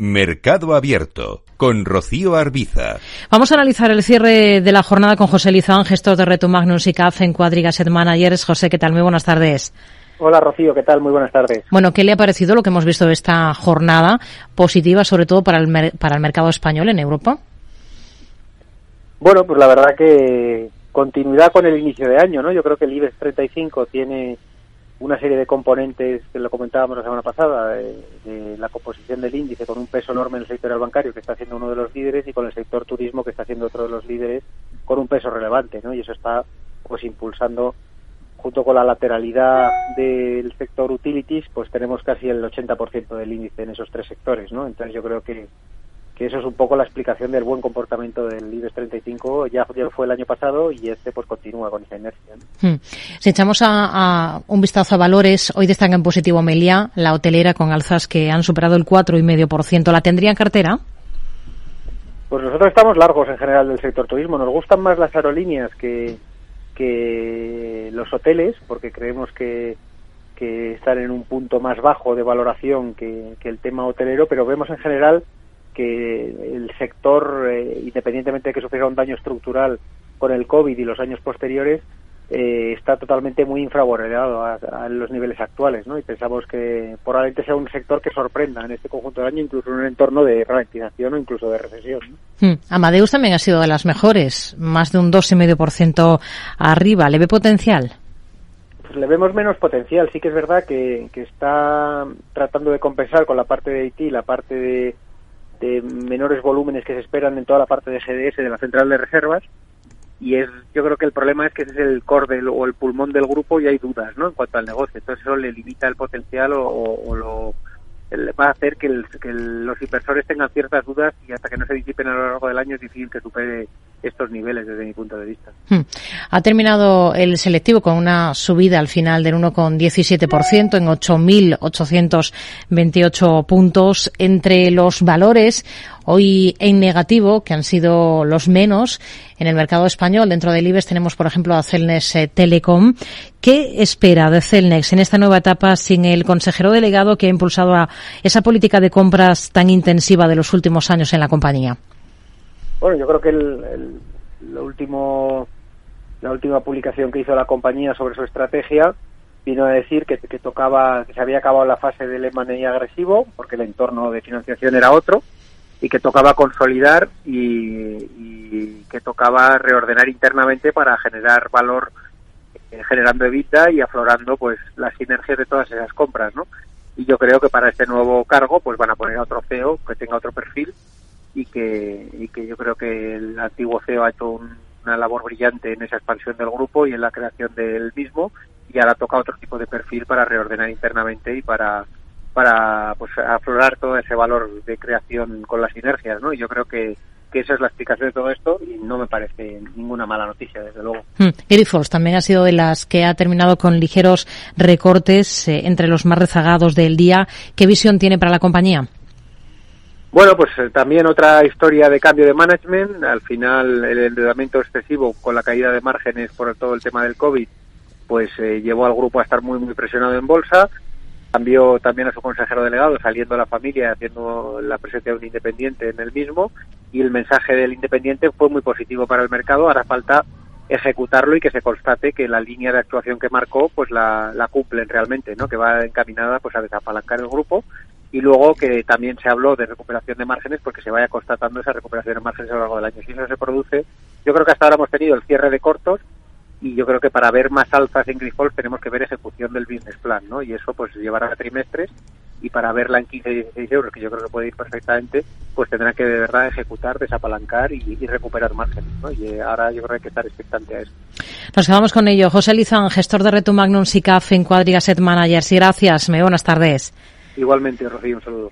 Mercado Abierto con Rocío Arbiza. Vamos a analizar el cierre de la jornada con José Lizán, gestor de Reto Magnus y CAF en Cuadriga Set Managers. José, ¿qué tal? Muy buenas tardes. Hola Rocío, ¿qué tal? Muy buenas tardes. Bueno, ¿qué le ha parecido lo que hemos visto de esta jornada positiva, sobre todo para el, para el mercado español en Europa? Bueno, pues la verdad que continuidad con el inicio de año, ¿no? Yo creo que el IBEX 35 tiene una serie de componentes que lo comentábamos la semana pasada, de, la composición del índice con un peso enorme en el sector bancario que está siendo uno de los líderes y con el sector turismo que está siendo otro de los líderes con un peso relevante, ¿no? Y eso está pues impulsando junto con la lateralidad del sector utilities, pues tenemos casi el 80% del índice en esos tres sectores, ¿no? Entonces yo creo que que eso es un poco la explicación del buen comportamiento del IBEX 35. Ya, ya fue el año pasado y este pues continúa con esa inercia. Hmm. Si echamos a, un vistazo a valores, hoy destaca en positivo Melia, la hotelera con alzas que han superado el 4,5%. ¿La tendría en cartera? Pues nosotros estamos largos en general del sector turismo. Nos gustan más las aerolíneas que, que los hoteles, porque creemos que, que están en un punto más bajo de valoración que, que el tema hotelero, pero vemos en general que el sector, eh, independientemente de que sufriera un daño estructural con el COVID y los años posteriores, eh, está totalmente muy infravalorado a, los niveles actuales, ¿no? Y pensamos que probablemente sea un sector que sorprenda en este conjunto de año, incluso en un entorno de ralentización o incluso de recesión. Hmm. Amadeus también ha sido de las mejores, más de un 2,5% arriba. ¿Le ve potencial? Pues le vemos menos potencial. Sí que es verdad que, que está tratando de compensar con la parte de Haití, la parte de de menores volúmenes que se esperan en toda la parte de GDS de la central de reservas y es yo creo que el problema es que ese es el core o el pulmón del grupo y hay dudas no en cuanto al negocio. Entonces eso le limita el potencial o, lo va a hacer que, los inversores tengan ciertas dudas y hasta que no se disipen a lo largo del año es difícil que supere estos niveles desde mi punto de vista. Hmm. Ha terminado el selectivo con una subida al final del 1,17% en 8.828 puntos. Entre los valores hoy en negativo, que han sido los menos en el mercado español. Dentro del IBEX tenemos, por ejemplo, a Celnes eh, Telecom. ¿Qué espera de Celnex en esta nueva etapa sin el consejero delegado que ha impulsado esa política de compras tan intensiva de los últimos años en la compañía? Bueno, yo creo que el, último, la última publicación que hizo la compañía sobre su estrategia vino a decir que, que tocaba, que se había acabado la fase del M&A agresivo, porque el entorno de financiación era otro, y que tocaba consolidar y, que tocaba reordenar internamente para generar valor eh, generando evita y aflorando pues las sinergias de todas esas compras, ¿no? Y yo creo que para este nuevo cargo pues van a poner a otro CEO que tenga otro perfil y que, y que yo creo que el antiguo CEO ha hecho una labor brillante en esa expansión del grupo y en la creación del mismo y ahora toca otro tipo de perfil para reordenar internamente y para para pues aflorar todo ese valor de creación con las sinergias, ¿no? Y yo creo que, que esa es la explicación de todo esto y no me parece ninguna mala noticia, desde luego. Hmm. Grifols también ha sido de las que ha terminado con ligeros recortes eh, entre los más rezagados del día. ¿Qué visión tiene para la compañía? Bueno, pues eh, también otra historia de cambio de management. Al final, el endeudamiento excesivo con la caída de márgenes por todo el tema del COVID, pues eh, llevó al grupo a estar muy, muy presionado en bolsa. Cambió también a su consejero delegado saliendo a la familia haciendo la presencia de un independiente en el mismo. Y el mensaje del independiente fue muy positivo para el mercado. Ahora falta ejecutarlo y que se constate que la línea de actuación que marcó pues la, la cumplen realmente no que va encaminada pues a desapalancar el grupo y luego que también se habló de recuperación de márgenes porque se vaya constatando esa recuperación de márgenes a lo largo del año si eso se produce yo creo que hasta ahora hemos tenido el cierre de cortos y yo creo que para ver más alzas en Grifols tenemos que ver ejecución del business plan, ¿no? Y eso pues llevará a trimestres y para verla en 15 y 16 euros, que yo creo que puede ir perfectamente, pues tendrá que de verdad ejecutar, desapalancar y, recuperar márgenes, ¿no? Y eh, ahora yo creo que hay que estar expectante a eso. Nos quedamos con ello. José Lizán, gestor de Reto Magnum SICAF en Quadriga Set Managers. Y gracias. Muy buenas tardes. Igualmente, Rocío, un saludo.